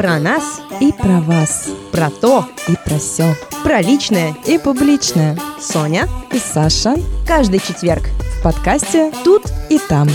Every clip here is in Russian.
Про нас и про вас. Про то и про все. Про личное и публичное. Соня и Саша. Каждый четверг в подкасте «Тут и там».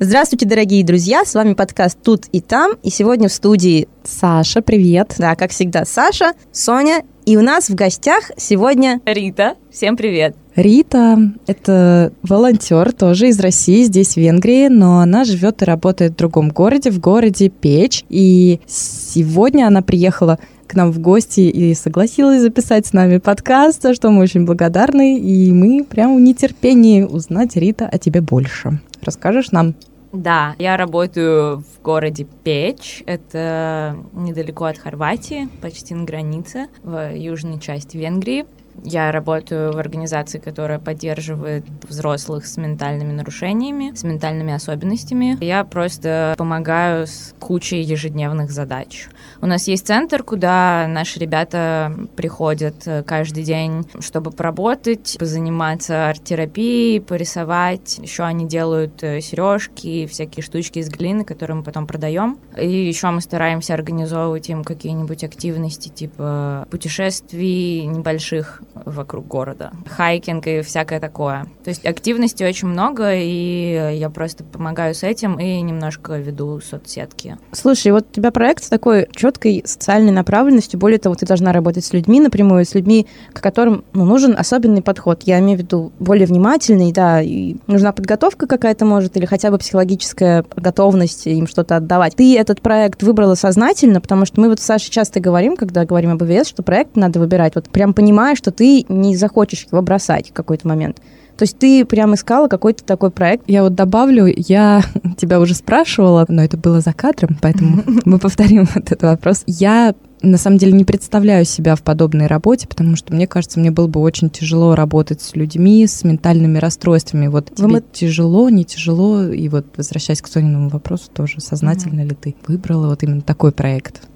Здравствуйте, дорогие друзья! С вами подкаст «Тут и там». И сегодня в студии Саша, привет! Да, как всегда, Саша, Соня. И у нас в гостях сегодня Рита. Всем привет! Рита — это волонтер тоже из России, здесь, в Венгрии, но она живет и работает в другом городе, в городе Печь. И сегодня она приехала к нам в гости и согласилась записать с нами подкаст, за что мы очень благодарны. И мы прямо в нетерпении узнать, Рита, о тебе больше. Расскажешь нам? Да, я работаю в городе Печь, это недалеко от Хорватии, почти на границе, в южной части Венгрии. Я работаю в организации, которая поддерживает взрослых с ментальными нарушениями, с ментальными особенностями. Я просто помогаю с кучей ежедневных задач. У нас есть центр, куда наши ребята приходят э, каждый день, чтобы поработать, позаниматься арт-терапией, порисовать. Еще они делают э, сережки, всякие штучки из глины, которые мы потом продаем. И еще мы стараемся организовывать им какие-нибудь активности типа путешествий небольших вокруг города, хайкинг и всякое такое. То есть активностей очень много, и я просто помогаю с этим и немножко веду соцсетки. Слушай, вот у тебя проект такой четкой социальной направленностью. Более того, ты должна работать с людьми напрямую, с людьми, к которым ну, нужен особенный подход. Я имею в виду более внимательный, да, и нужна подготовка какая-то, может, или хотя бы психологическая готовность им что-то отдавать. Ты этот проект выбрала сознательно, потому что мы вот с Сашей часто говорим, когда говорим об ИВС, что проект надо выбирать, вот прям понимая, что ты не захочешь его бросать в какой-то момент. То есть ты прям искала какой-то такой проект. Я вот добавлю, я тебя уже спрашивала, но это было за кадром, поэтому мы повторим вот этот вопрос. Я на самом деле не представляю себя в подобной работе, потому что мне кажется, мне было бы очень тяжело работать с людьми с ментальными расстройствами. Вот тебе мы... тяжело, не тяжело, и вот возвращаясь к Сониному вопросу, тоже сознательно mm-hmm. ли ты выбрала вот именно такой проект?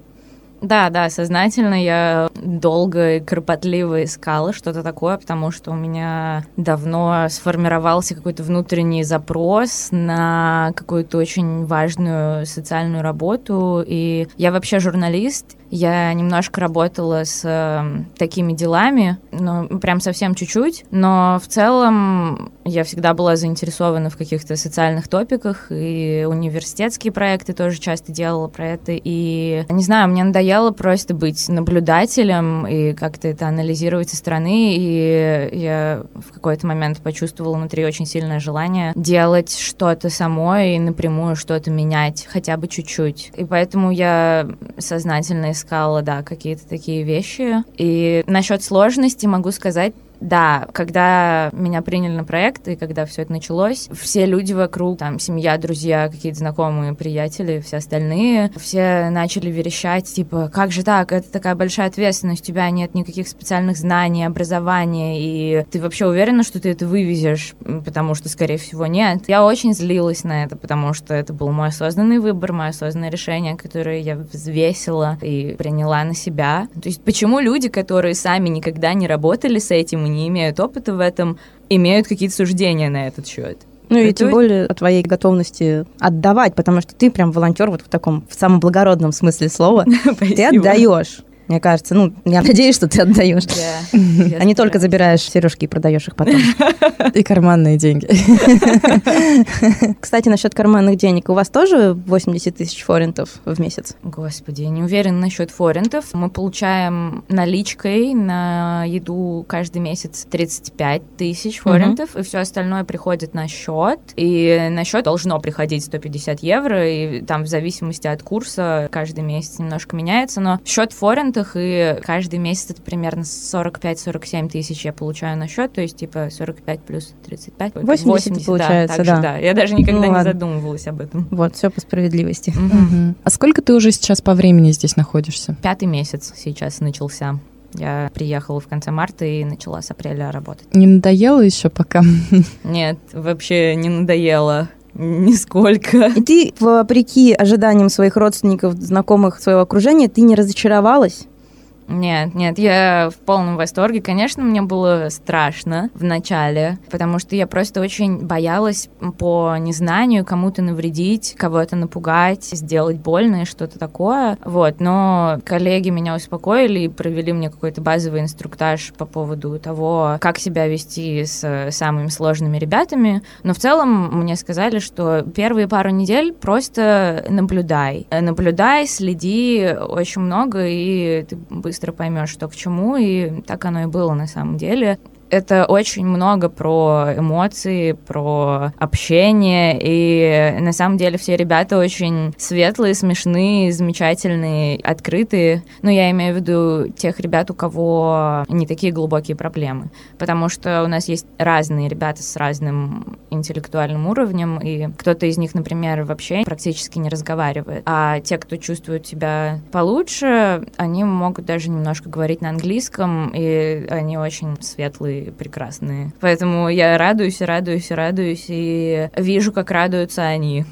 Да, да, сознательно я долго и кропотливо искала что-то такое, потому что у меня давно сформировался какой-то внутренний запрос на какую-то очень важную социальную работу. И я вообще журналист, я немножко работала с э, такими делами, ну, прям совсем чуть-чуть, но в целом я всегда была заинтересована в каких-то социальных топиках, и университетские проекты тоже часто делала про это, и, не знаю, мне надоело просто быть наблюдателем и как-то это анализировать со стороны, и я в какой-то момент почувствовала внутри очень сильное желание делать что-то самой и напрямую что-то менять, хотя бы чуть-чуть. И поэтому я сознательно искала, да, какие-то такие вещи. И насчет сложности могу сказать да, когда меня приняли на проект и когда все это началось, все люди вокруг, там, семья, друзья, какие-то знакомые, приятели, все остальные, все начали верещать, типа, как же так, это такая большая ответственность, у тебя нет никаких специальных знаний, образования, и ты вообще уверена, что ты это вывезешь, потому что, скорее всего, нет. Я очень злилась на это, потому что это был мой осознанный выбор, мое осознанное решение, которое я взвесила и приняла на себя. То есть почему люди, которые сами никогда не работали с этим и не имеют опыта в этом, имеют какие-то суждения на этот счет. Ну и тем более о твоей готовности отдавать, потому что ты прям волонтер вот в таком в самом благородном смысле слова. Ты отдаешь. Мне кажется, ну, я надеюсь, что ты отдаешь. Yeah, а не только забираешь сережки и продаешь их потом. И карманные деньги. Кстати, насчет карманных денег. У вас тоже 80 тысяч форинтов в месяц? Господи, не уверена насчет форинтов. Мы получаем наличкой на еду каждый месяц 35 тысяч форинтов, и все остальное приходит на счет. И на счет должно приходить 150 евро, и там в зависимости от курса каждый месяц немножко меняется, но счет форинт фунтах, и каждый месяц это примерно 45-47 тысяч я получаю на счет, то есть типа 45 плюс 35. 80, 80 получается, да, да. Же, да. Я даже никогда ну, не задумывалась об этом. Вот, все по справедливости. Угу. А сколько ты уже сейчас по времени здесь находишься? Пятый месяц сейчас начался. Я приехала в конце марта и начала с апреля работать. Не надоело еще пока? Нет, вообще не надоело. Нисколько. И ты, вопреки ожиданиям своих родственников, знакомых, своего окружения, ты не разочаровалась? Нет, нет, я в полном восторге. Конечно, мне было страшно в начале, потому что я просто очень боялась по незнанию кому-то навредить, кого-то напугать, сделать больно и что-то такое. Вот, но коллеги меня успокоили и провели мне какой-то базовый инструктаж по поводу того, как себя вести с самыми сложными ребятами. Но в целом мне сказали, что первые пару недель просто наблюдай. Наблюдай, следи очень много, и ты быстро поймешь, что к чему, и так оно и было на самом деле это очень много про эмоции, про общение, и на самом деле все ребята очень светлые, смешные, замечательные, открытые. Но я имею в виду тех ребят, у кого не такие глубокие проблемы, потому что у нас есть разные ребята с разным интеллектуальным уровнем, и кто-то из них, например, вообще практически не разговаривает, а те, кто чувствует себя получше, они могут даже немножко говорить на английском, и они очень светлые прекрасные. Поэтому я радуюсь, радуюсь, радуюсь, и вижу, как радуются они.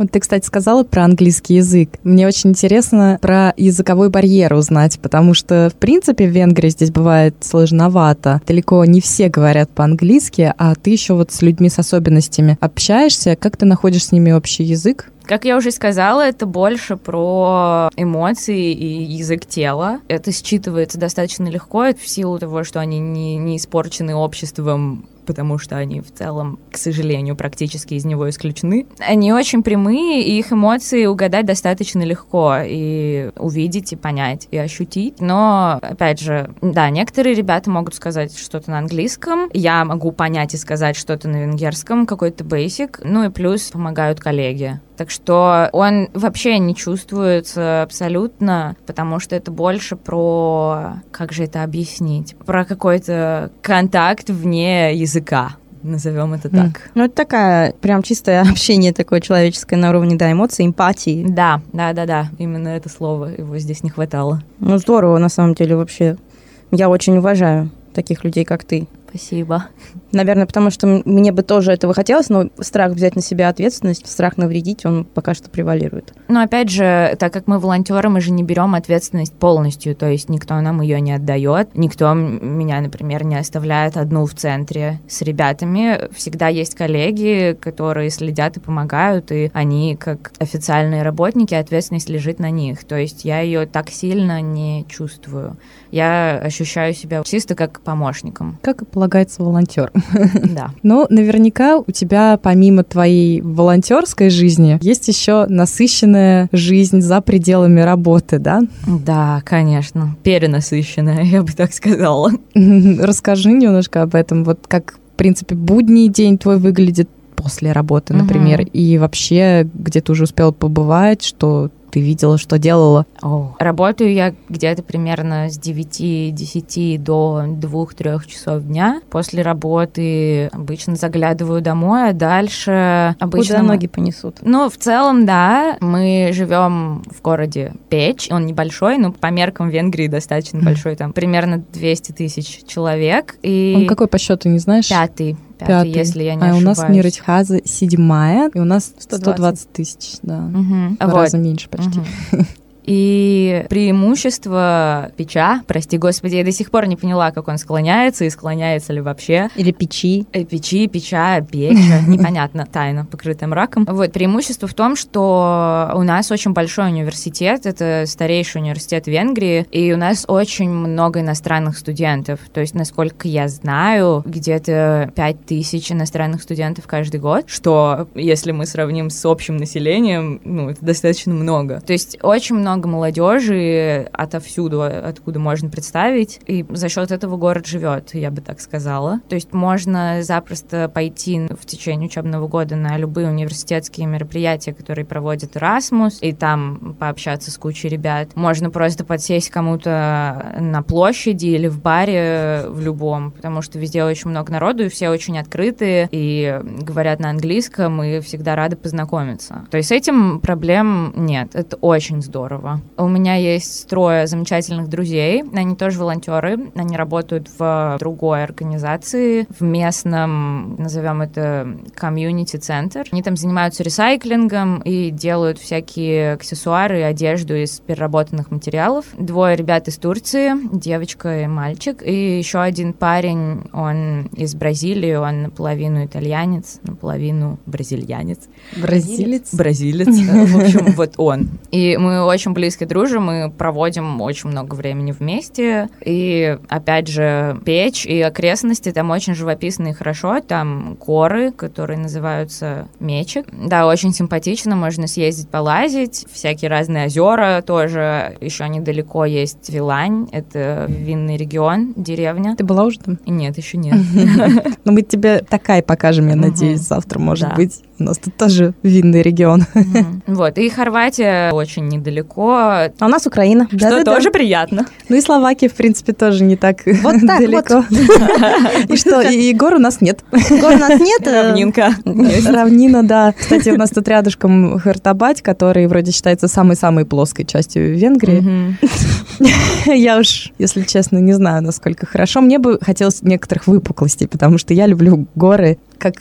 Вот ты, кстати, сказала про английский язык. Мне очень интересно про языковой барьер узнать, потому что, в принципе, в Венгрии здесь бывает сложновато. Далеко не все говорят по-английски, а ты еще вот с людьми с особенностями общаешься. Как ты находишь с ними общий язык? Как я уже сказала, это больше про эмоции и язык тела. Это считывается достаточно легко в силу того, что они не, не испорчены обществом потому что они в целом, к сожалению, практически из него исключены. Они очень прямые, и их эмоции угадать достаточно легко, и увидеть, и понять, и ощутить. Но, опять же, да, некоторые ребята могут сказать что-то на английском, я могу понять и сказать что-то на венгерском, какой-то basic, ну и плюс помогают коллеги. Так что он вообще не чувствуется абсолютно, потому что это больше про... Как же это объяснить? Про какой-то контакт вне языка назовем это так. Mm. Ну, это такая, прям чистое общение такое человеческое на уровне, да, эмоций, эмпатии. Да, да, да, да, именно это слово, его здесь не хватало. Ну, здорово, на самом деле, вообще. Я очень уважаю таких людей, как ты. Спасибо. Наверное, потому что мне бы тоже этого хотелось, но страх взять на себя ответственность, страх навредить, он пока что превалирует. Но опять же, так как мы волонтеры, мы же не берем ответственность полностью, то есть никто нам ее не отдает, никто меня, например, не оставляет одну в центре с ребятами. Всегда есть коллеги, которые следят и помогают, и они, как официальные работники, ответственность лежит на них. То есть я ее так сильно не чувствую. Я ощущаю себя чисто как помощником. Как и полагается волонтер. Да. Ну, наверняка у тебя помимо твоей волонтерской жизни есть еще насыщенная жизнь за пределами работы, да? Да, конечно. Перенасыщенная, я бы так сказала. Расскажи немножко об этом. Вот как, в принципе, будний день твой выглядит после работы, например, угу. и вообще где ты уже успел побывать, что ты видела, что делала? Oh. Работаю я где-то примерно с 9-10 до 2-3 часов дня. После работы обычно заглядываю домой, а дальше обычно... Куда ноги понесут? Ну, в целом, да. Мы живем в городе Печь. Он небольшой, но по меркам Венгрии достаточно большой. Там примерно 200 тысяч человек. И... Он какой по счету, не знаешь? Пятый пятый, если я не а ошибаюсь. у нас Ниротихаза седьмая, и у нас 120, 120 тысяч, да. Угу. В вот. раза меньше почти. Угу. И преимущество печа, прости господи, я до сих пор не поняла, как он склоняется и склоняется ли вообще. Или печи. Э, печи, печа, печа, непонятно, тайна, покрытая мраком. Вот, преимущество в том, что у нас очень большой университет, это старейший университет Венгрии, и у нас очень много иностранных студентов. То есть, насколько я знаю, где-то 5000 иностранных студентов каждый год, что, если мы сравним с общим населением, ну, это достаточно много. То есть, очень много много молодежи отовсюду, откуда можно представить, и за счет этого город живет, я бы так сказала. То есть можно запросто пойти в течение учебного года на любые университетские мероприятия, которые проводит Erasmus, и там пообщаться с кучей ребят. Можно просто подсесть кому-то на площади или в баре в любом, потому что везде очень много народу, и все очень открытые, и говорят на английском, и всегда рады познакомиться. То есть с этим проблем нет, это очень здорово здорово. У меня есть трое замечательных друзей. Они тоже волонтеры. Они работают в другой организации, в местном, назовем это, комьюнити-центр. Они там занимаются ресайклингом и делают всякие аксессуары одежду из переработанных материалов. Двое ребят из Турции, девочка и мальчик. И еще один парень, он из Бразилии, он наполовину итальянец, наполовину бразильянец. Бразилец? Бразилец. В общем, вот он. И мы очень близко дружим, мы проводим очень много времени вместе. И, опять же, печь и окрестности там очень живописно и хорошо. Там горы, которые называются Мечик. Да, очень симпатично, можно съездить полазить. Всякие разные озера тоже. Еще недалеко есть Вилань, это винный регион, деревня. Ты была уже там? Нет, еще нет. Ну, мы тебе такая покажем, я надеюсь, завтра, может быть. У нас тут тоже винный регион. Мгм. Вот, и Хорватия очень недалеко, А у нас Украина. что Да-да-да. тоже приятно. Ну и Словакия, в принципе, тоже не так Вот так далеко. И что, и гор у нас нет. Гор у нас нет. э, Равнинка. Равнина, да. Кстати, у нас тут рядышком Хартабать, который вроде считается самой-самой плоской частью Венгрии. Я уж, если честно, не знаю, насколько хорошо. Мне бы хотелось некоторых выпуклостей, потому что я люблю горы, как,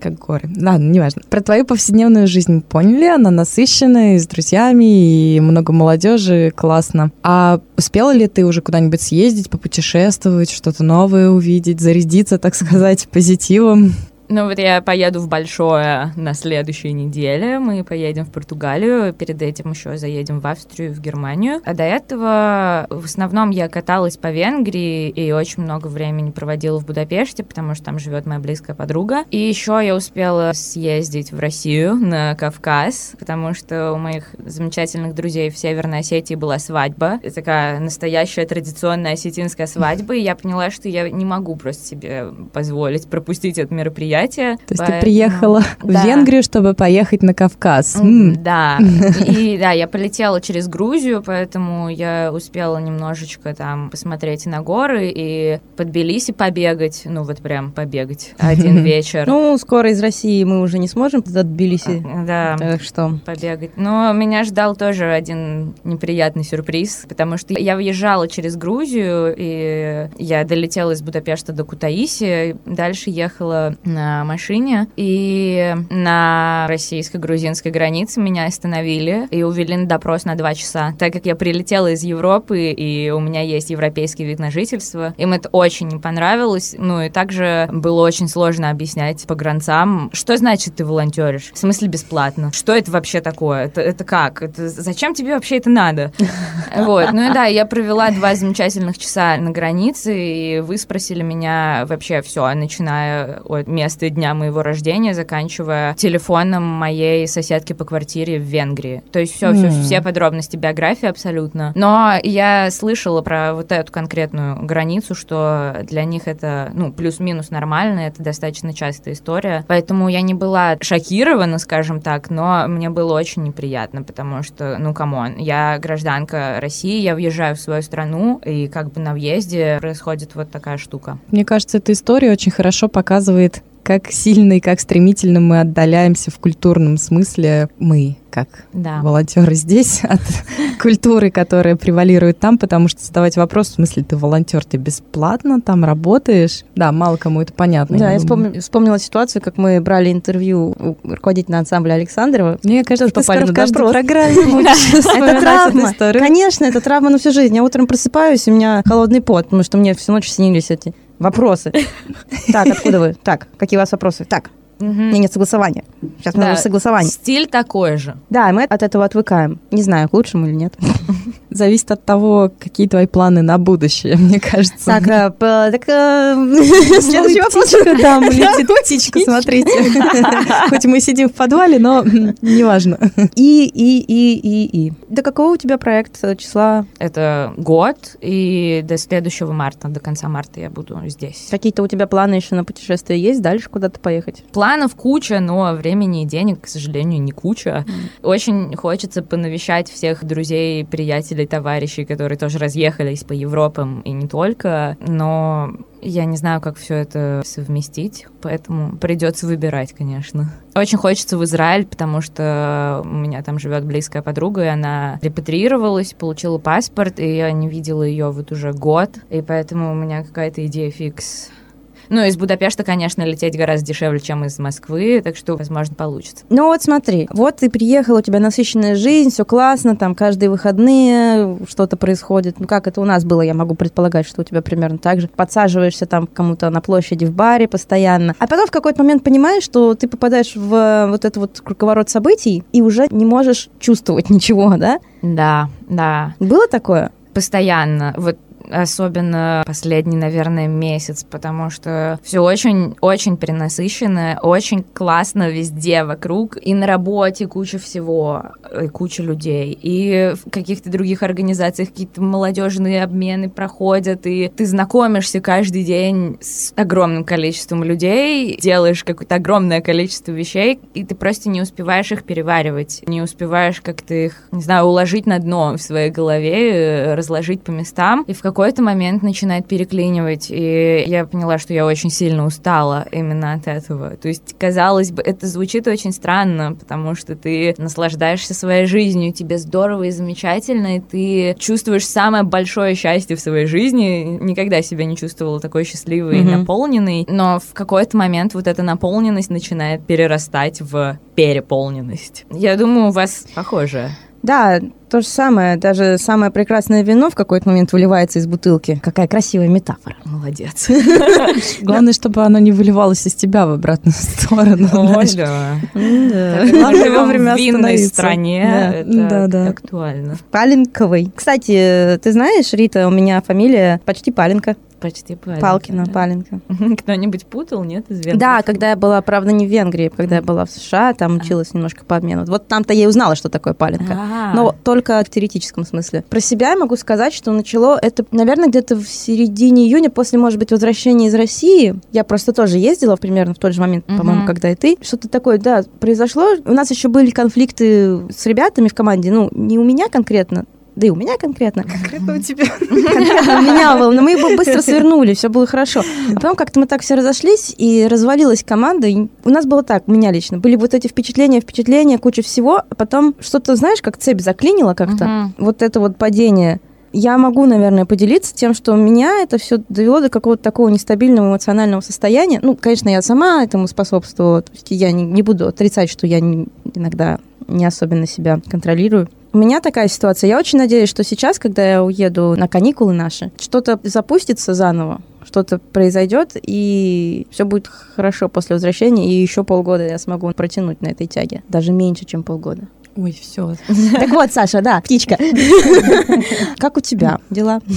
как горы. Ладно, неважно. Про твою повседневную жизнь поняли. Она насыщенная, с друзьями, и много молодежи. Классно. А успела ли ты уже куда-нибудь съездить, попутешествовать, что-то новое увидеть, зарядиться, так сказать, позитивом? Ну вот я поеду в Большое на следующей неделе. Мы поедем в Португалию. Перед этим еще заедем в Австрию, в Германию. А до этого в основном я каталась по Венгрии и очень много времени проводила в Будапеште, потому что там живет моя близкая подруга. И еще я успела съездить в Россию, на Кавказ, потому что у моих замечательных друзей в Северной Осетии была свадьба. Это такая настоящая традиционная осетинская свадьба. И я поняла, что я не могу просто себе позволить пропустить это мероприятие. То есть ты Поэтому- приехала Да. в Венгрию, чтобы поехать на Кавказ. М. Да, и да, я полетела через Грузию, поэтому я успела немножечко там посмотреть на горы и под Тбилиси побегать, ну вот прям побегать один вечер. Ну, скоро из России мы уже не сможем до Тбилиси. Да, Так что... побегать. Но меня ждал тоже один неприятный сюрприз, потому что я въезжала через Грузию, и я долетела из Будапешта до Кутаиси, дальше ехала на машине, и на российско-грузинской границе меня остановили и увели на допрос на два часа, так как я прилетела из Европы, и у меня есть европейский вид на жительство. Им это очень не понравилось, ну и также было очень сложно объяснять погранцам, что значит ты волонтеришь, в смысле бесплатно, что это вообще такое, это, это как, это, зачем тебе вообще это надо? Вот, ну и да, я провела два замечательных часа на границе, и выспросили меня вообще все, начиная от места дня моего рождения, заканчивая телефоном моей соседки по квартире в Венгрии. То есть все, все, М. все подробности биографии абсолютно. Но я слышала про вот эту конкретную границу, что для них это, ну, плюс-минус нормально, это достаточно частая история. Поэтому я не была шокирована, скажем так, но мне было очень неприятно, потому что, ну, come on, я гражданка России, я въезжаю в свою страну, и как бы на въезде происходит вот такая штука. Мне кажется, эта история очень хорошо показывает, как сильно и как стремительно мы отдаляемся в культурном смысле мы, как Да. волонтеры здесь, от культуры, которая превалирует там, потому что задавать вопрос, в смысле, ты волонтер, ты бесплатно там работаешь? Да, мало кому это понятно. Да, я думаю. вспомни- вспомнила ситуацию, как мы брали интервью у руководителя ансамбля Александрова. Мне кажется, ты попали скоро на в каждой программе Это травма. Конечно, это травма на всю жизнь. Я утром просыпаюсь, у меня холодный пот, потому что мне всю ночь снились эти вопросы. Так, откуда вы? Так, какие у вас вопросы? Так, Мгм. мне нет согласования. Сейчас Да. согласование. Стиль такой же. Да, мы от этого отвыкаем. Не знаю, к лучшему или нет. Зависит от того, какие твои планы на будущее, мне кажется. Так, так, э, следующий вопрос. Птичка, да, летит птичка, смотрите. Хоть мы сидим в подвале, но неважно. И, и, и, и, и. До какого у тебя проект э, числа? Это год, и до следующего марта, до конца марта я буду здесь. Какие-то у тебя планы еще на путешествие есть? Дальше куда-то поехать? Планов куча, но времени и денег, к сожалению, не куча. Очень хочется понавещать всех друзей, приятелей, товарищей, которые тоже разъехались по Европам и не только, но я не знаю, как все это совместить, поэтому придется выбирать, конечно. Очень хочется в Израиль, потому что у меня там живет близкая подруга, и она репатриировалась, получила паспорт, и я не видела ее вот уже год, и поэтому у меня какая-то идея фикс ну, из Будапешта, конечно, лететь гораздо дешевле, чем из Москвы, так что, возможно, получится. Ну вот смотри, вот ты приехал, у тебя насыщенная жизнь, все классно, там каждые выходные что-то происходит. Ну как это у нас было, я могу предполагать, что у тебя примерно так же. Подсаживаешься там кому-то на площади в баре постоянно. А потом в какой-то момент понимаешь, что ты попадаешь в вот этот вот круговорот событий и уже не можешь чувствовать ничего, да? Да, да. Было такое? Постоянно. Вот особенно последний, наверное, месяц, потому что все очень-очень перенасыщено, очень классно везде вокруг, и на работе куча всего, и куча людей, и в каких-то других организациях какие-то молодежные обмены проходят, и ты знакомишься каждый день с огромным количеством людей, делаешь какое-то огромное количество вещей, и ты просто не успеваешь их переваривать, не успеваешь как-то их, не знаю, уложить на дно в своей голове, э, разложить по местам, и в какой какой-то момент начинает переклинивать, и я поняла, что я очень сильно устала именно от этого. То есть, казалось бы, это звучит очень странно, потому что ты наслаждаешься своей жизнью, тебе здорово и замечательно, и ты чувствуешь самое большое счастье в своей жизни. Никогда себя не чувствовала такой счастливой mm-hmm. и наполненной, но в какой-то момент вот эта наполненность начинает перерастать в переполненность. Я думаю, у вас похоже. Да, то же самое. Даже самое прекрасное вино в какой-то момент выливается из бутылки. Какая красивая метафора. Молодец. Главное, чтобы оно не выливалось из тебя в обратную сторону. Главное вовремя в винной стране. Да, да. актуально. Паленковый. Кстати, ты знаешь, Рита, у меня фамилия почти Паленка. Почти Паленка. Палкина, да. Паленка. Кто-нибудь путал, нет, из Венгрии? Да, когда я была, правда, не в Венгрии, когда я была в США, там училась немножко по обмену. Вот там-то я и узнала, что такое Паленка. Но только в теоретическом смысле. Про себя я могу сказать, что начало это, наверное, где-то в середине июня, после, может быть, возвращения из России. Я просто тоже ездила примерно в тот же момент, по-моему, когда и ты. Что-то такое, да, произошло. У нас еще были конфликты с ребятами в команде, ну, не у меня конкретно, да и у меня конкретно. Конкретно у тебя. Конкретно у меня было, но мы его быстро свернули, все было хорошо. А потом как-то мы так все разошлись, и развалилась команда. И у нас было так, у меня лично. Были вот эти впечатления, впечатления, куча всего, а потом что-то, знаешь, как цепь заклинила как-то. Вот это вот падение. Я могу, наверное, поделиться тем, что меня это все довело до какого-то такого нестабильного эмоционального состояния. Ну, конечно, я сама этому способствовала. То есть я не, не буду отрицать, что я не, иногда не особенно себя контролирую. У меня такая ситуация. Я очень надеюсь, что сейчас, когда я уеду на каникулы наши, что-то запустится заново, что-то произойдет, и все будет хорошо после возвращения, и еще полгода я смогу протянуть на этой тяге. Даже меньше, чем полгода. Ой, все. Так вот, Саша, да, птичка. Как у тебя дела?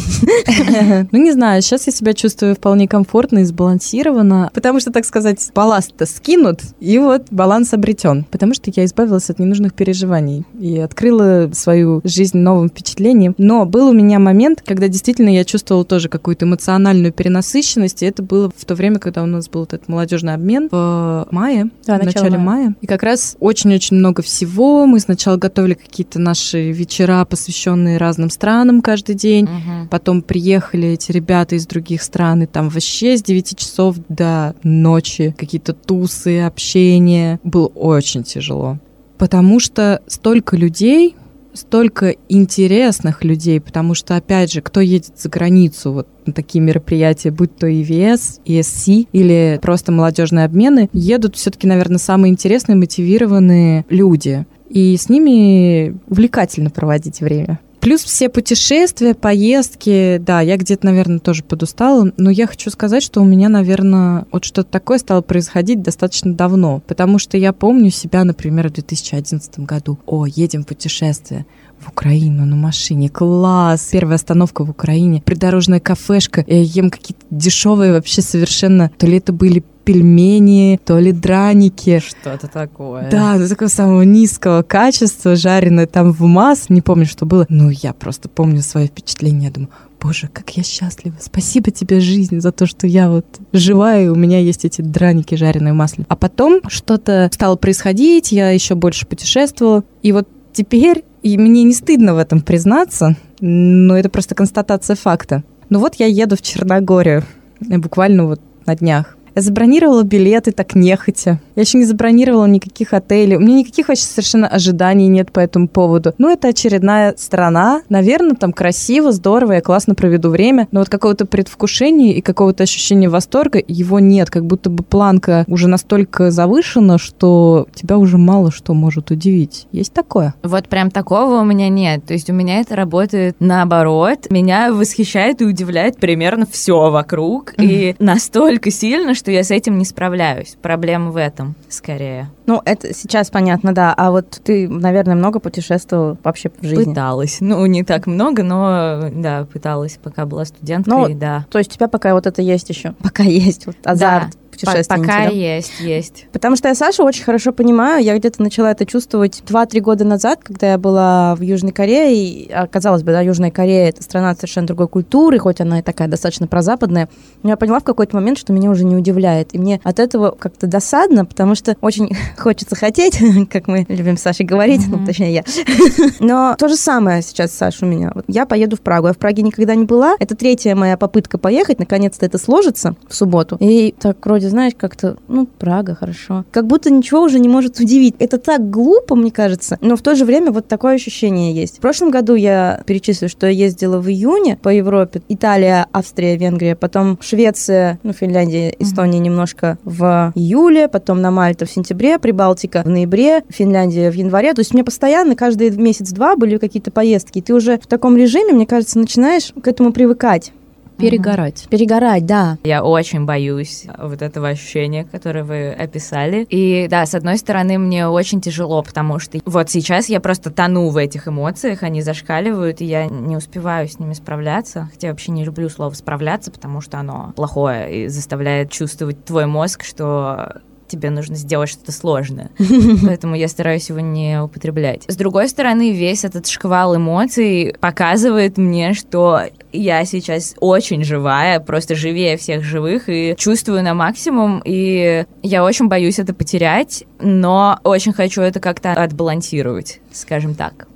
Ну, не знаю, сейчас я себя чувствую вполне комфортно и сбалансированно, потому что, так сказать, балласт-то скинут, и вот баланс обретен. Потому что я избавилась от ненужных переживаний и открыла свою жизнь новым впечатлением. Но был у меня момент, когда действительно я чувствовала тоже какую-то эмоциональную перенасыщенность, и это было в то время, когда у нас был этот молодежный обмен в мае, да, в начале мая. мая. И как раз очень-очень много всего мы сначала готовили какие-то наши вечера, посвященные разным странам каждый день. Угу. Потом приехали эти ребята из других стран, и там вообще с 9 часов до ночи какие-то тусы, общение. Было очень тяжело. Потому что столько людей, столько интересных людей, потому что, опять же, кто едет за границу вот на такие мероприятия, будь то EVS, ESC или просто молодежные обмены, едут все-таки, наверное, самые интересные, мотивированные люди и с ними увлекательно проводить время. Плюс все путешествия, поездки, да, я где-то, наверное, тоже подустала, но я хочу сказать, что у меня, наверное, вот что-то такое стало происходить достаточно давно, потому что я помню себя, например, в 2011 году. О, едем в путешествие в Украину на машине. Класс! Первая остановка в Украине. Придорожная кафешка. Я ем какие-то дешевые вообще совершенно. То ли это были пельмени, то ли драники. Что-то такое. Да, ну, такого самого низкого качества, жареное там в масс. Не помню, что было. Ну, я просто помню свое впечатление. Я думаю, боже, как я счастлива. Спасибо тебе, жизнь, за то, что я вот живая, и у меня есть эти драники, жареные в масле. А потом что-то стало происходить, я еще больше путешествовала. И вот теперь И мне не стыдно в этом признаться, но это просто констатация факта. Ну вот я еду в Черногорию, буквально вот на днях. Я забронировала билеты так нехотя. Я еще не забронировала никаких отелей. У меня никаких вообще совершенно ожиданий нет по этому поводу. Ну, это очередная страна. Наверное, там красиво, здорово, я классно проведу время. Но вот какого-то предвкушения и какого-то ощущения восторга его нет. Как будто бы планка уже настолько завышена, что тебя уже мало что может удивить. Есть такое? Вот прям такого у меня нет. То есть у меня это работает наоборот. Меня восхищает и удивляет примерно все вокруг. И настолько сильно, что я с этим не справляюсь. Проблема в этом, скорее. Ну, это сейчас понятно, да. А вот ты, наверное, много путешествовала вообще в жизни? Пыталась. Ну, не так много, но, да, пыталась, пока была студенткой, ну, да. То есть у тебя пока вот это есть еще? Пока есть вот азарт. Да путешественницы. Пока да? есть, есть. Потому что я Сашу очень хорошо понимаю. Я где-то начала это чувствовать 2-3 года назад, когда я была в Южной Корее. И, а, казалось бы, да, Южная Корея — это страна совершенно другой культуры, хоть она и такая достаточно прозападная. Но я поняла в какой-то момент, что меня уже не удивляет. И мне от этого как-то досадно, потому что очень хочется хотеть, как мы любим с Сашей говорить, mm-hmm. ну, точнее, я. Но то же самое сейчас, Саша, у меня. Вот я поеду в Прагу. Я в Праге никогда не была. Это третья моя попытка поехать. Наконец-то это сложится в субботу. И так вроде знаешь, как-то, ну, Прага, хорошо. Как будто ничего уже не может удивить. Это так глупо, мне кажется, но в то же время вот такое ощущение есть. В прошлом году я перечислю, что я ездила в июне по Европе. Италия, Австрия, Венгрия, потом Швеция, ну, Финляндия, Эстония mm-hmm. немножко в июле, потом на Мальту в сентябре, Прибалтика в ноябре, Финляндия в январе. То есть у меня постоянно каждый месяц-два были какие-то поездки. И ты уже в таком режиме, мне кажется, начинаешь к этому привыкать. Перегорать. Угу. Перегорать, да. Я очень боюсь вот этого ощущения, которое вы описали. И да, с одной стороны, мне очень тяжело, потому что вот сейчас я просто тону в этих эмоциях, они зашкаливают, и я не успеваю с ними справляться. Хотя я вообще не люблю слово справляться, потому что оно плохое и заставляет чувствовать твой мозг, что тебе нужно сделать что-то сложное. Поэтому я стараюсь его не употреблять. С другой стороны, весь этот шквал эмоций показывает мне, что я сейчас очень живая, просто живее всех живых и чувствую на максимум, и я очень боюсь это потерять, но очень хочу это как-то отбалансировать, скажем так.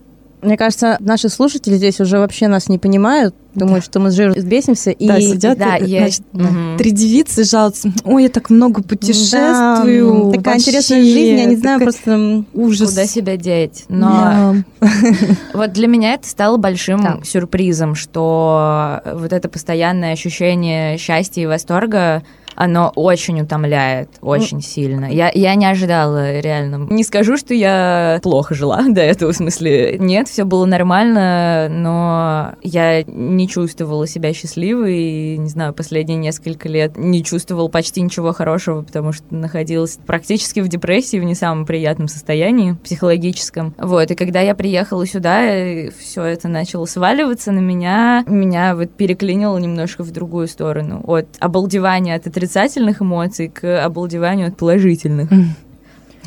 Мне кажется, наши слушатели здесь уже вообще нас не понимают, думают, да. что мы с жиром сбесимся. И да, сидят, да, и, значит, угу. три девицы жалуются. Ой, я так много путешествую. Да, такая интересная жизнь, я не знаю, просто ужас. Куда себя деть. Но вот для меня это стало большим сюрпризом, что вот это постоянное ощущение счастья и восторга оно очень утомляет, очень сильно. Я, я не ожидала, реально. Не скажу, что я плохо жила до этого, в смысле, нет, все было нормально, но я не чувствовала себя счастливой, и, не знаю, последние несколько лет не чувствовала почти ничего хорошего, потому что находилась практически в депрессии, в не самом приятном состоянии психологическом. Вот, и когда я приехала сюда, все это начало сваливаться на меня, меня вот переклинило немножко в другую сторону. От обалдевания от отрицательных эмоций к обалдеванию от положительных.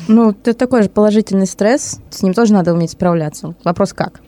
Ну, это такой же положительный стресс, с ним тоже надо уметь справляться. Вопрос как?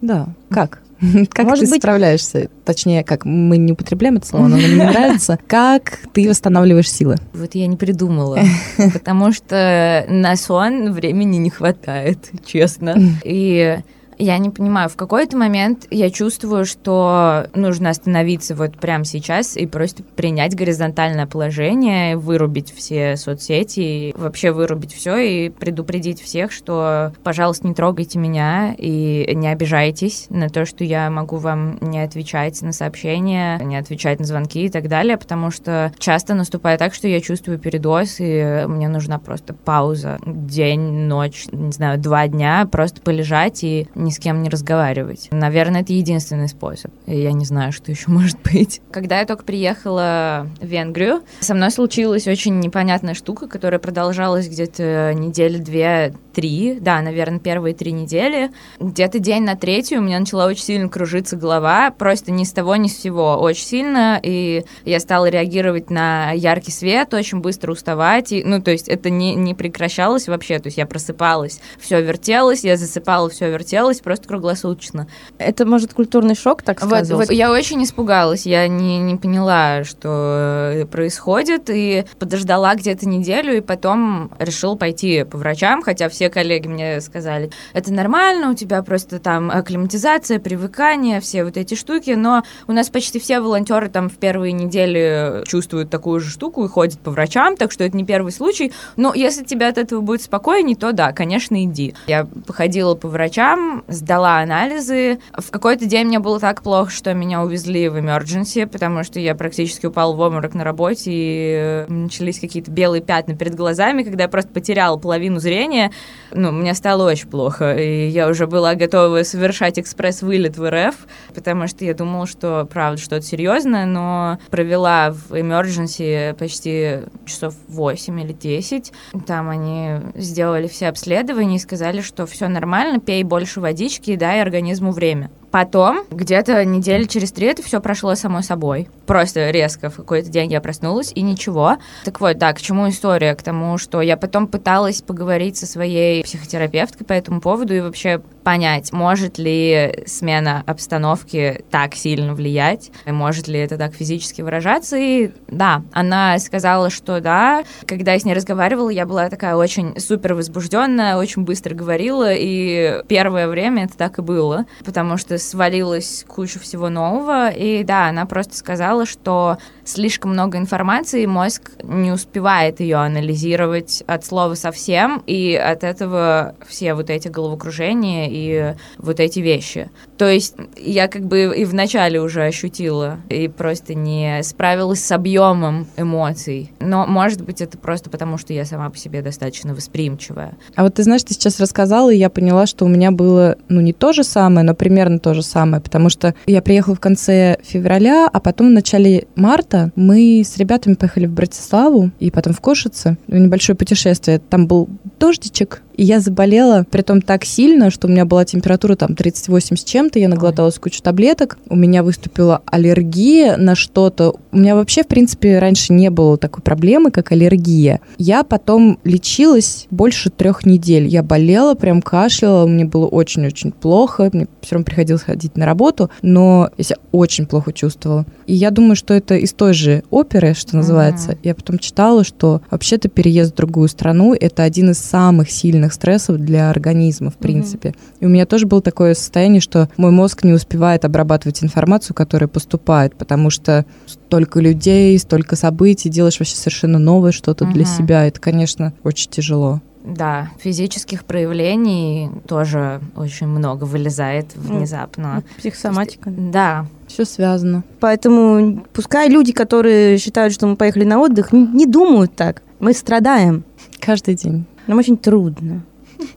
Да, как? Как Может ты быть... справляешься? Точнее, как мы не употребляем это слово, но мне не нравится. Как ты восстанавливаешь силы? Вот я не придумала, потому что на сон времени не хватает, честно. И я не понимаю, в какой-то момент я чувствую, что нужно остановиться вот прямо сейчас и просто принять горизонтальное положение, вырубить все соцсети, вообще вырубить все и предупредить всех, что, пожалуйста, не трогайте меня и не обижайтесь на то, что я могу вам не отвечать на сообщения, не отвечать на звонки и так далее, потому что часто наступает так, что я чувствую передоз, и мне нужна просто пауза, день, ночь, не знаю, два дня, просто полежать и ни с кем не разговаривать. Наверное, это единственный способ. Я не знаю, что еще может быть. Когда я только приехала в Венгрию, со мной случилась очень непонятная штука, которая продолжалась где-то недели две три, да, наверное, первые три недели. Где-то день на третью у меня начала очень сильно кружиться голова, просто ни с того, ни с сего, очень сильно, и я стала реагировать на яркий свет, очень быстро уставать, и, ну, то есть это не, не прекращалось вообще, то есть я просыпалась, все вертелось, я засыпала, все вертелось, просто круглосуточно. Это, может, культурный шок, так сказать? Вот, вот. Я очень испугалась, я не, не поняла, что происходит, и подождала где-то неделю, и потом решила пойти по врачам, хотя все все коллеги мне сказали, это нормально, у тебя просто там акклиматизация, привыкание, все вот эти штуки, но у нас почти все волонтеры там в первые недели чувствуют такую же штуку и ходят по врачам, так что это не первый случай. Но если тебе от этого будет спокойнее, то да, конечно, иди. Я походила по врачам, сдала анализы. В какой-то день мне было так плохо, что меня увезли в emergency, потому что я практически упала в обморок на работе, и начались какие-то белые пятна перед глазами, когда я просто потеряла половину зрения. Ну, мне стало очень плохо, и я уже была готова совершать экспресс-вылет в РФ, потому что я думала, что, правда, что-то серьезное, но провела в emergency почти часов 8 или 10. Там они сделали все обследования и сказали, что все нормально, пей больше водички и дай организму время. Потом, где-то недели через три, это все прошло само собой. Просто резко в какой-то день я проснулась, и ничего. Так вот, да, к чему история? К тому, что я потом пыталась поговорить со своей психотерапевткой по этому поводу и вообще понять, может ли смена обстановки так сильно влиять, может ли это так физически выражаться. И да, она сказала, что да. Когда я с ней разговаривала, я была такая очень супер возбужденная, очень быстро говорила, и первое время это так и было, потому что свалилась куча всего нового, и да, она просто сказала, что слишком много информации, мозг не успевает ее анализировать от слова совсем, и от этого все вот эти головокружения и вот эти вещи. То есть я как бы и вначале уже ощутила, и просто не справилась с объемом эмоций. Но, может быть, это просто потому, что я сама по себе достаточно восприимчивая. А вот ты знаешь, ты сейчас рассказала, и я поняла, что у меня было, ну, не то же самое, но примерно то же самое, потому что я приехала в конце февраля, а потом в начале марта мы с ребятами поехали в Братиславу и потом в Кошице, небольшое путешествие. Там был дождичек, и я заболела, при том так сильно, что у меня была температура там 38 с чем-то, я наглоталась кучу таблеток, у меня выступила аллергия на что-то. У меня вообще, в принципе, раньше не было такой проблемы, как аллергия. Я потом лечилась больше трех недель. Я болела, прям кашляла, мне было очень-очень плохо, мне все равно приходилось ходить на работу, но я себя очень плохо чувствовала. И я думаю, что это из той же оперы, что называется. Uh-huh. Я потом читала, что вообще-то переезд в другую страну — это один из самых сильных стрессов для организма, в принципе. Mm-hmm. И у меня тоже было такое состояние, что мой мозг не успевает обрабатывать информацию, которая поступает, потому что столько людей, столько событий, делаешь вообще совершенно новое что-то mm-hmm. для себя. Это, конечно, очень тяжело. Да, физических проявлений тоже очень много вылезает внезапно. Психосоматика. Да. Все связано. Поэтому пускай люди, которые считают, что мы поехали на отдых, не думают так. Мы страдаем. Каждый день. Нам очень трудно.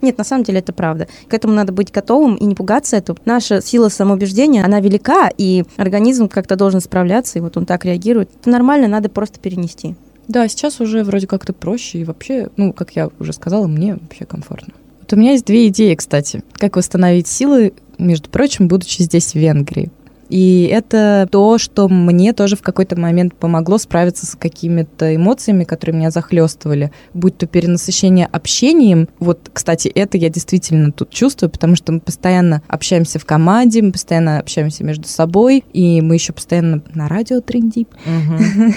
Нет, на самом деле это правда. К этому надо быть готовым и не пугаться этого. Наша сила самоубеждения, она велика, и организм как-то должен справляться, и вот он так реагирует. Это нормально, надо просто перенести. Да, сейчас уже вроде как-то проще, и вообще, ну, как я уже сказала, мне вообще комфортно. Вот у меня есть две идеи, кстати. Как восстановить силы, между прочим, будучи здесь, в Венгрии. И это то, что мне тоже в какой-то момент помогло справиться с какими-то эмоциями, которые меня захлестывали, будь то перенасыщение общением. Вот, кстати, это я действительно тут чувствую, потому что мы постоянно общаемся в команде, мы постоянно общаемся между собой, и мы еще постоянно на радио трендим.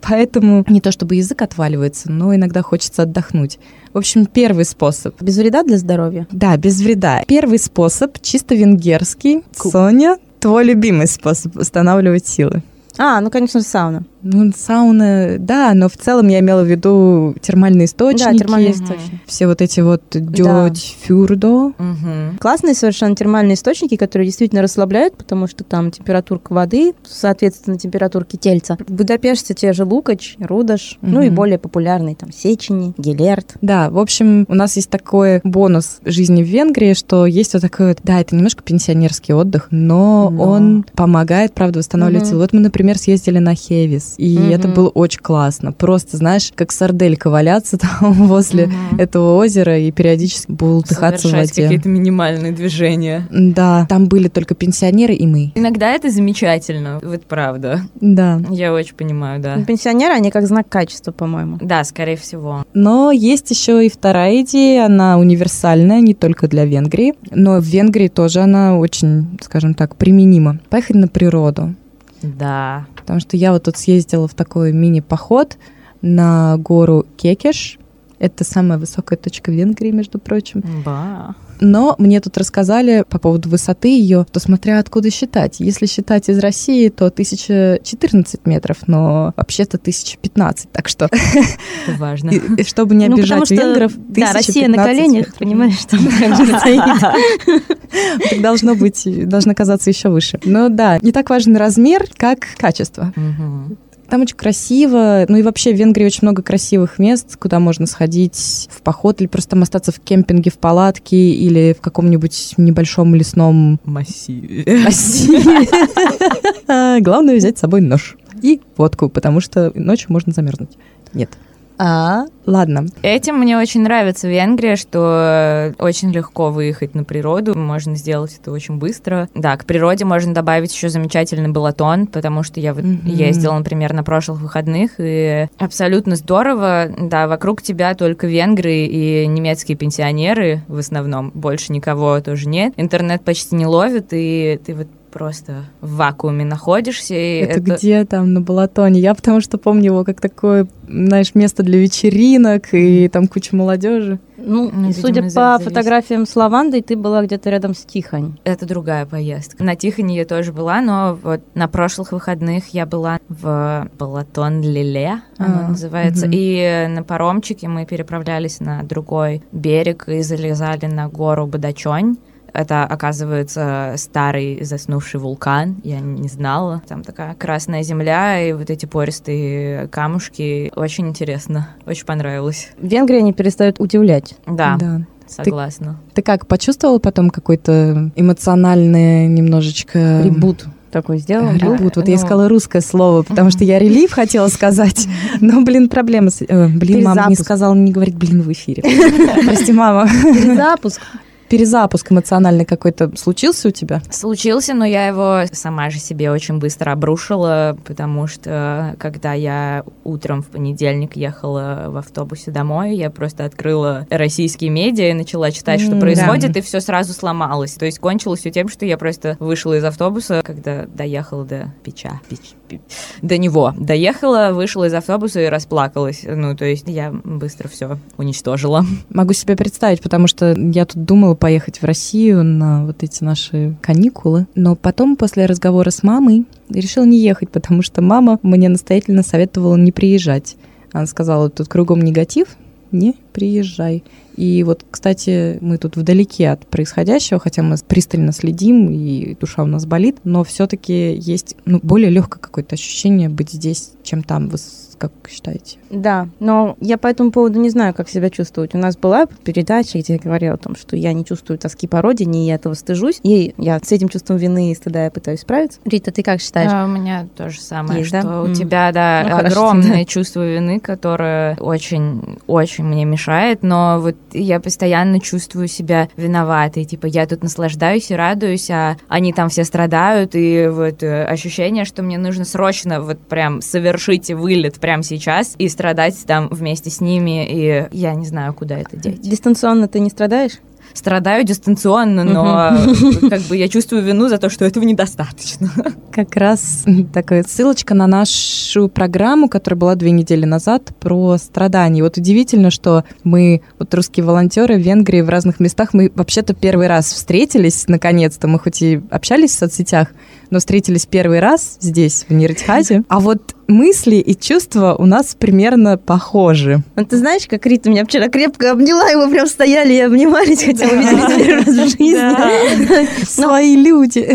Поэтому не то чтобы язык отваливается, но иногда хочется отдохнуть. В общем, первый способ. Без вреда для здоровья? Да, без вреда. Первый способ чисто венгерский. Cool. Соня, твой любимый способ восстанавливать силы? А, ну, конечно, сауна. Ну, сауна, да, но в целом я имела в виду термальные источники. Да, термальные источники. Все вот эти вот дёдь, да. фюрдо. Угу. Классные совершенно термальные источники, которые действительно расслабляют, потому что там температурка воды, соответственно, температурки тельца. В Будапеште те же Лукач, Рудаш, угу. ну и более популярные там Сечени, Гелерт. Да, в общем, у нас есть такой бонус жизни в Венгрии, что есть вот такой вот, да, это немножко пенсионерский отдых, но, но... он помогает, правда, восстанавливать угу. силы. Вот мы, например, съездили на Хевис и mm-hmm. это было очень классно. Просто, знаешь, как сарделька валяться там возле mm-hmm. этого озера и периодически бултыхаться в воде. какие-то минимальные движения. Да, там были только пенсионеры и мы. Иногда это замечательно, вот правда. Да. Я очень понимаю, да. Пенсионеры, они как знак качества, по-моему. Да, скорее всего. Но есть еще и вторая идея, она универсальная, не только для Венгрии, но в Венгрии тоже она очень, скажем так, применима. Поехать на природу. Да. Потому что я вот тут съездила в такой мини-поход на гору Кекеш. Это самая высокая точка Венгрии, между прочим. Ба. Но мне тут рассказали по поводу высоты ее, то смотря откуда считать. Если считать из России, то 1014 метров, но вообще-то 1015. Так что, Важно. и- чтобы не Ну, обижать что, венгров, Да, Россия на 1015 коленях, метров. понимаешь, там. Так должно быть, должно казаться еще выше. Но да, не так важен размер, как качество. Там очень красиво. Ну и вообще в Венгрии очень много красивых мест, куда можно сходить в поход или просто там остаться в кемпинге, в палатке или в каком-нибудь небольшом лесном Массиве. массиве. Главное взять с собой нож и водку, потому что ночью можно замерзнуть. Нет. А, ладно. Этим мне очень нравится Венгрия, что очень легко выехать на природу, можно сделать это очень быстро. Да, к природе можно добавить еще замечательный балатон, потому что я вот Мгм. ездила, например, на прошлых выходных, и абсолютно здорово. Да, вокруг тебя только венгры и немецкие пенсионеры в основном, больше никого тоже нет. Интернет почти не ловит, и ты вот просто в вакууме находишься. И Это, где там на Балатоне? Я потому что помню его как такое, знаешь, место для вечеринок и там куча молодежи. Ну, Ну, судя зависит. по фотографиям с лавандой, ты была где-то рядом с Тихонь. Это другая поездка. На Тихоне я тоже была, но вот на прошлых выходных я была в Балатон-Лиле, оно А, называется. мгм. И на паромчике мы переправлялись на другой берег и залезали на гору Бадачонь. Это, оказывается, старый заснувший вулкан. Я не знала. Там такая красная земля и вот эти пористые камушки. Очень интересно. Очень понравилось. Венгрия не перестает удивлять. Да, Да. согласна. Ты как, почувствовала потом какой-то эмоциональный немножечко... Ребут такой сделал. Ребут. да? Вот я ну. искала русское слово, потому что я релив хотела сказать. Но, блин, проблема с... э, блин, мама не сказала не говорить блин в эфире. Прости, мама. Перезапуск. Перезапуск эмоциональный какой-то случился у тебя? Случился, но я его сама же себе очень быстро обрушила, потому что когда я утром в понедельник ехала в автобусе домой, я просто открыла российские медиа и начала читать, что происходит, да. и все сразу сломалось. То есть кончилось все тем, что я просто вышла из автобуса, когда доехала до Печа. Пич- пи- до него. Доехала, вышла из автобуса и расплакалась. Ну, то есть я быстро все уничтожила. Могу себе представить, потому что я тут думала поехать в Россию на вот эти наши каникулы, но потом после разговора с мамой решила не ехать, потому что мама мне настоятельно советовала не приезжать. Она сказала, тут кругом негатив, не приезжай. И вот, кстати, мы тут вдалеке от происходящего, хотя мы пристально следим, и душа у нас болит, но все-таки есть ну, более легкое какое-то ощущение быть здесь, чем там. Вы как считаете? Да, но я по этому поводу не знаю, как себя чувствовать. У нас была передача, где я говорила о том, что я не чувствую тоски по родине, и я этого стыжусь. И я с этим чувством вины и стыда я пытаюсь справиться. Рита, ты как считаешь? А, у меня то же самое, Есть, что да? у М. тебя, да, Ну, хорошо огромное тогда. чувство вины, которое очень, очень мне мешает, но вот я постоянно чувствую себя виноватой, типа я тут наслаждаюсь и радуюсь, а они там все страдают, и вот э, ощущение, что мне нужно срочно вот прям совершить вылет прямо сейчас и страдать там вместе с ними, и я не знаю, куда это деть. Дистанционно ты не страдаешь? Страдаю дистанционно, но как бы я чувствую вину за то, что этого недостаточно. Как раз такая ссылочка на нашу программу, которая была две недели назад про страдания. Вот удивительно, что мы, вот русские волонтеры в Венгрии, в разных местах, мы вообще-то первый раз встретились, наконец-то. Мы хоть и общались в соцсетях, но встретились первый раз здесь, в Ниртхазе. А вот мысли и чувства у нас примерно похожи. Ну, ты знаешь, как Рита меня вчера крепко обняла, и мы прям стояли и обнимались, хотя мы виделись первый раз в жизни. Свои люди.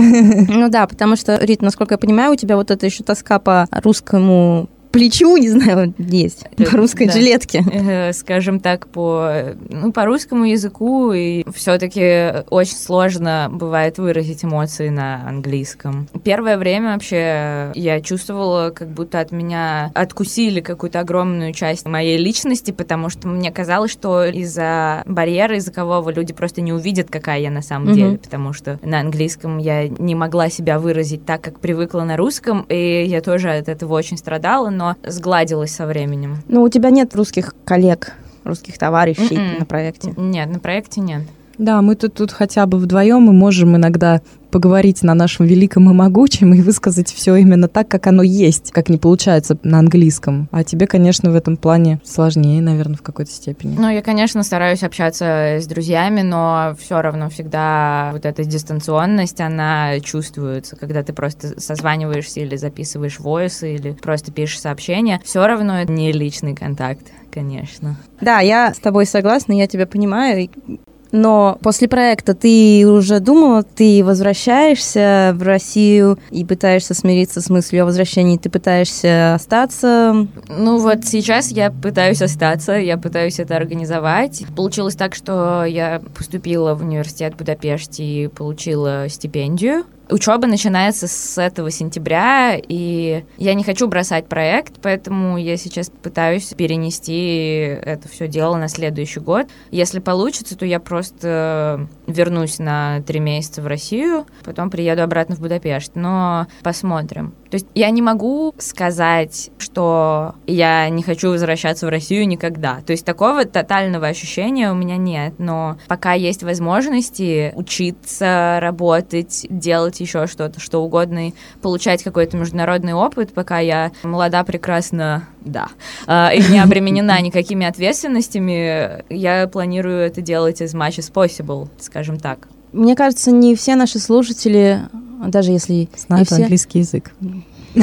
Ну да, потому что, Рит, насколько я понимаю, у тебя вот это еще тоска по русскому плечу, не знаю, есть, по русской да. жилетке. э, скажем так, по, ну, по русскому языку, и все-таки очень сложно бывает выразить эмоции на английском. Первое время вообще я чувствовала, как будто от меня откусили какую-то огромную часть моей личности, потому что мне казалось, что из-за барьера языкового люди просто не увидят, какая я на самом Мгм. деле, потому что на английском я не могла себя выразить так, как привыкла на русском, и я тоже от этого очень страдала, но сгладилась со временем. Ну, у тебя нет русских коллег, русских товарищей Мгм. на проекте. Нет, на проекте нет. Да, мы тут, тут хотя бы вдвоем мы можем иногда поговорить на нашем великом и могучем и высказать все именно так, как оно есть, как не получается на английском. А тебе, конечно, в этом плане сложнее, наверное, в какой-то степени. Ну, я, конечно, стараюсь общаться с друзьями, но все равно всегда вот эта дистанционность, она чувствуется, когда ты просто созваниваешься или записываешь войсы, или просто пишешь сообщения. Все равно это не личный контакт, конечно. Да, я с тобой согласна, я тебя понимаю. Но после проекта ты уже думала, ты возвращаешься в Россию и пытаешься смириться с мыслью о возвращении, ты пытаешься остаться? Ну вот сейчас я пытаюсь остаться, я пытаюсь это организовать. Получилось так, что я поступила в университет в Будапеште и получила стипендию Учеба начинается с этого сентября, и я не хочу бросать проект, поэтому я сейчас пытаюсь перенести это все дело на следующий год. Если получится, то я просто вернусь на три месяца в Россию, потом приеду обратно в Будапешт. Но посмотрим. То есть я не могу сказать, что я не хочу возвращаться в Россию никогда. То есть такого тотального ощущения у меня нет. Но пока есть возможности учиться, работать, делать еще что-то, что угодно, и получать какой-то международный опыт, пока я молода, прекрасна, да, а, и не обременена никакими ответственностями, я планирую это делать as much as possible, скажем так. Мне кажется, не все наши слушатели даже если... Знают все... английский язык.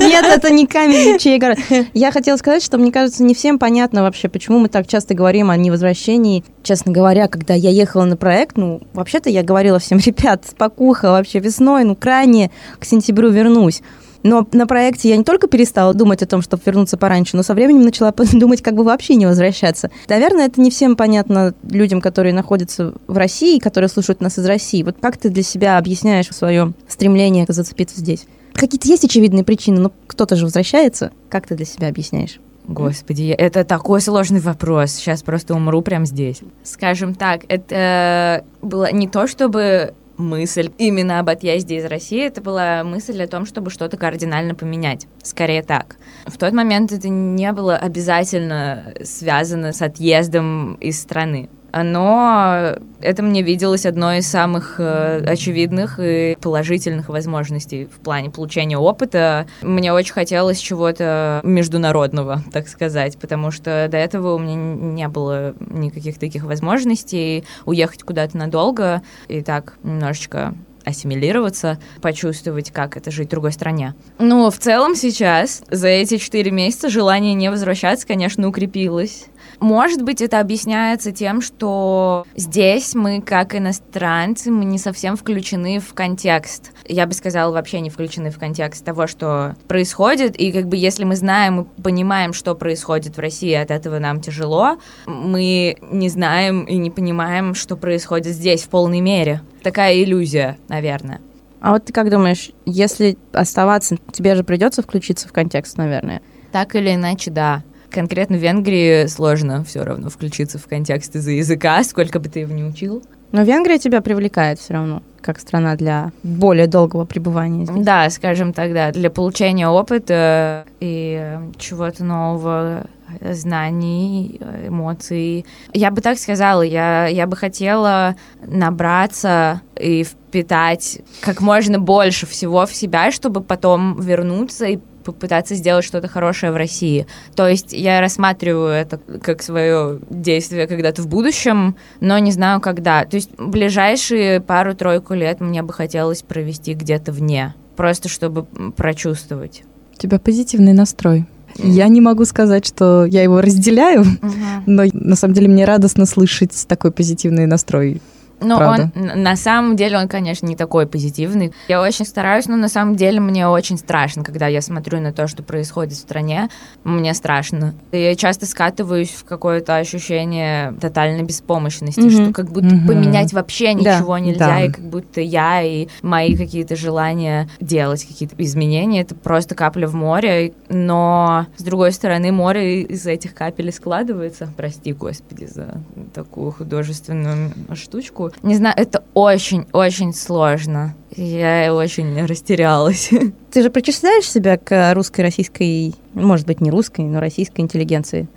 Нет, это не камень чей гора. Я хотела сказать, что мне кажется, не всем понятно вообще, почему мы так часто говорим о невозвращении. Честно говоря, когда я ехала на проект, ну, вообще-то я говорила всем, ребят, спокуха, вообще весной, ну, крайне к сентябрю вернусь. Но на проекте я не только перестала думать о том, чтобы вернуться пораньше, но со временем начала думать, как бы вообще не возвращаться. Наверное, это не всем понятно людям, которые находятся в России, которые слушают нас из России. Вот как ты для себя объясняешь свое стремление зацепиться здесь? Какие-то есть очевидные причины, но кто-то же возвращается. Как ты для себя объясняешь? Господи, это такой сложный вопрос. Сейчас просто умру прямо здесь. Скажем так, это было не то, чтобы мысль именно об отъезде из России, это была мысль о том, чтобы что-то кардинально поменять. Скорее так. В тот момент это не было обязательно связано с отъездом из страны но это мне виделось одной из самых э, очевидных и положительных возможностей в плане получения опыта. Мне очень хотелось чего-то международного, так сказать, потому что до этого у меня не было никаких таких возможностей уехать куда-то надолго и так немножечко ассимилироваться, почувствовать, как это жить в другой стране. Но в целом сейчас, за эти четыре месяца, желание не возвращаться, конечно, укрепилось. Может быть, это объясняется тем, что здесь мы, как иностранцы, мы не совсем включены в контекст. Я бы сказала, вообще не включены в контекст того, что происходит. И как бы если мы знаем и понимаем, что происходит в России, от этого нам тяжело, мы не знаем и не понимаем, что происходит здесь в полной мере. Такая иллюзия, наверное. А вот ты как думаешь, если оставаться, тебе же придется включиться в контекст, наверное? Так или иначе, да конкретно в Венгрии сложно все равно включиться в контекст из-за языка, сколько бы ты его не учил. Но Венгрия тебя привлекает все равно, как страна для более долгого пребывания здесь. Да, скажем так, да, для получения опыта и чего-то нового, знаний, эмоций. Я бы так сказала, я, я бы хотела набраться и впитать как можно больше всего в себя, чтобы потом вернуться и попытаться сделать что-то хорошее в России. То есть я рассматриваю это как свое действие когда-то в будущем, но не знаю когда. То есть ближайшие пару-тройку лет мне бы хотелось провести где-то вне, просто чтобы прочувствовать. У тебя позитивный настрой. Я не могу сказать, что я его разделяю, угу. но на самом деле мне радостно слышать такой позитивный настрой. Ну, он на самом деле он, конечно, не такой позитивный. Я очень стараюсь, но на самом деле мне очень страшно, когда я смотрю на то, что происходит в стране. Мне страшно. Я часто скатываюсь в какое-то ощущение тотальной беспомощности, mm-hmm. что как будто mm-hmm. поменять вообще ничего да, нельзя, да. и как будто я и мои какие-то желания делать какие-то изменения это просто капля в море. Но с другой стороны, море из этих капель складывается. Прости, господи, за такую художественную штучку. Не знаю, это очень-очень сложно. Я очень растерялась. Ты же причисляешь себя к русской, российской, может быть, не русской, но российской интеллигенции?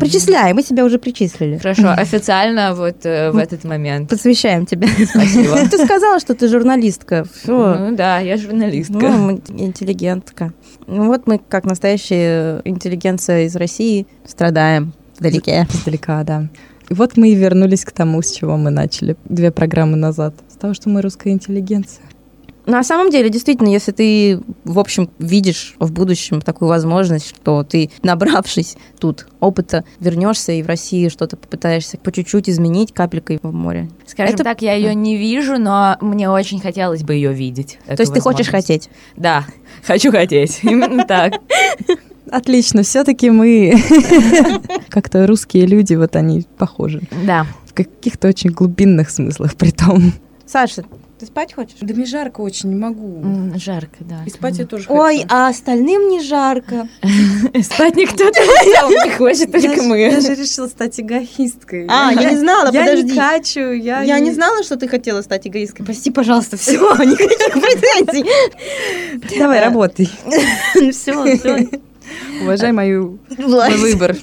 Причисляй, мы тебя уже причислили. Хорошо, официально вот э, в этот момент. Посвящаем тебя. Спасибо. Ты сказала, что ты журналистка. Ну да, я журналистка. Ну, интеллигентка. Ну вот мы, как настоящая интеллигенция из России, страдаем вдалеке. Издалека, да. И вот мы и вернулись к тому, с чего мы начали две программы назад. С того, что мы русская интеллигенция. На самом деле, действительно, если ты, в общем, видишь в будущем такую возможность, что ты, набравшись тут опыта, вернешься и в России что-то попытаешься по чуть-чуть изменить капелькой в море. Скажем Это- так, я ее не вижу, но мне очень хотелось бы ее видеть. То есть ты хочешь хотеть? Да, хочу хотеть. Именно так. Отлично, все-таки мы как-то русские люди, вот они похожи. Да. В каких-то очень глубинных смыслах при том. Саша, ты спать хочешь? Да мне жарко очень, не могу. Жарко, да. я тоже Ой, а остальным не жарко. Спать никто не хочет, только мы. Я же решила стать эгоисткой. А, я не знала, Я подожди. не качу, я, Я не знала, что ты хотела стать эгоисткой. Прости, пожалуйста, все, никаких претензий. Давай, работай. Все, все. Уважай мою Власть. выбор.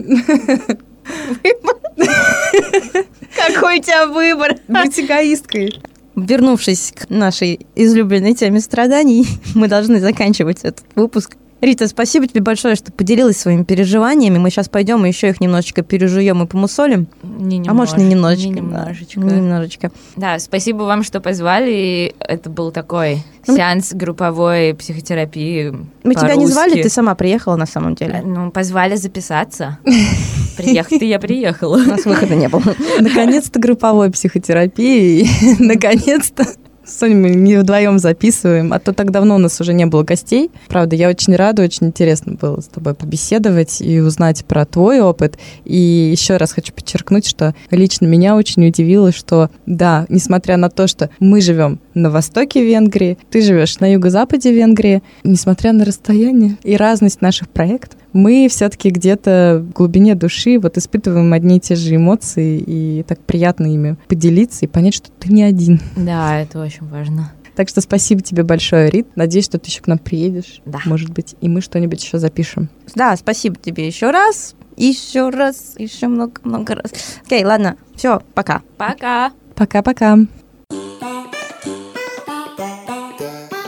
Какой у тебя выбор? Быть эгоисткой. Вернувшись к нашей излюбленной теме страданий, мы должны заканчивать этот выпуск. Рита, спасибо тебе большое, что поделилась своими переживаниями. Мы сейчас пойдем и еще их немножечко пережуем и помусолим. Не а может, не немножечко. Не да. немножечко. Не немножечко. Да, спасибо вам, что позвали. Это был такой Ну, сеанс групповой психотерапии. Мы тебя не звали, ты сама приехала на самом Э, деле. Ну, позвали записаться. Приехать, и я приехала. У нас выхода не было. Наконец-то групповой психотерапии. Наконец-то. С Соней мы не вдвоем записываем, а то так давно у нас уже не было гостей. Правда, я очень рада, очень интересно было с тобой побеседовать и узнать про твой опыт. И еще раз хочу подчеркнуть, что лично меня очень удивило, что да, несмотря на то, что мы живем на востоке Венгрии, ты живешь на юго-западе Венгрии, несмотря на расстояние и разность наших проектов, мы все-таки где-то в глубине души вот испытываем одни и те же эмоции, и так приятно ими поделиться и понять, что ты не один. Да, это очень важно. Так что спасибо тебе большое, Рит. Надеюсь, что ты еще к нам приедешь. Да. Может быть, и мы что-нибудь еще запишем. Да, спасибо тебе еще раз. Еще раз, еще много-много раз. Окей, ладно, все, пока. Пока. Пока-пока.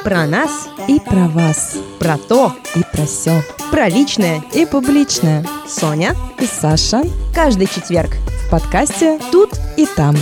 Про нас, И про вас, про то, и про все, про личное. и публичное. Соня И Саша каждый четверг. в подкасте «Тут и там».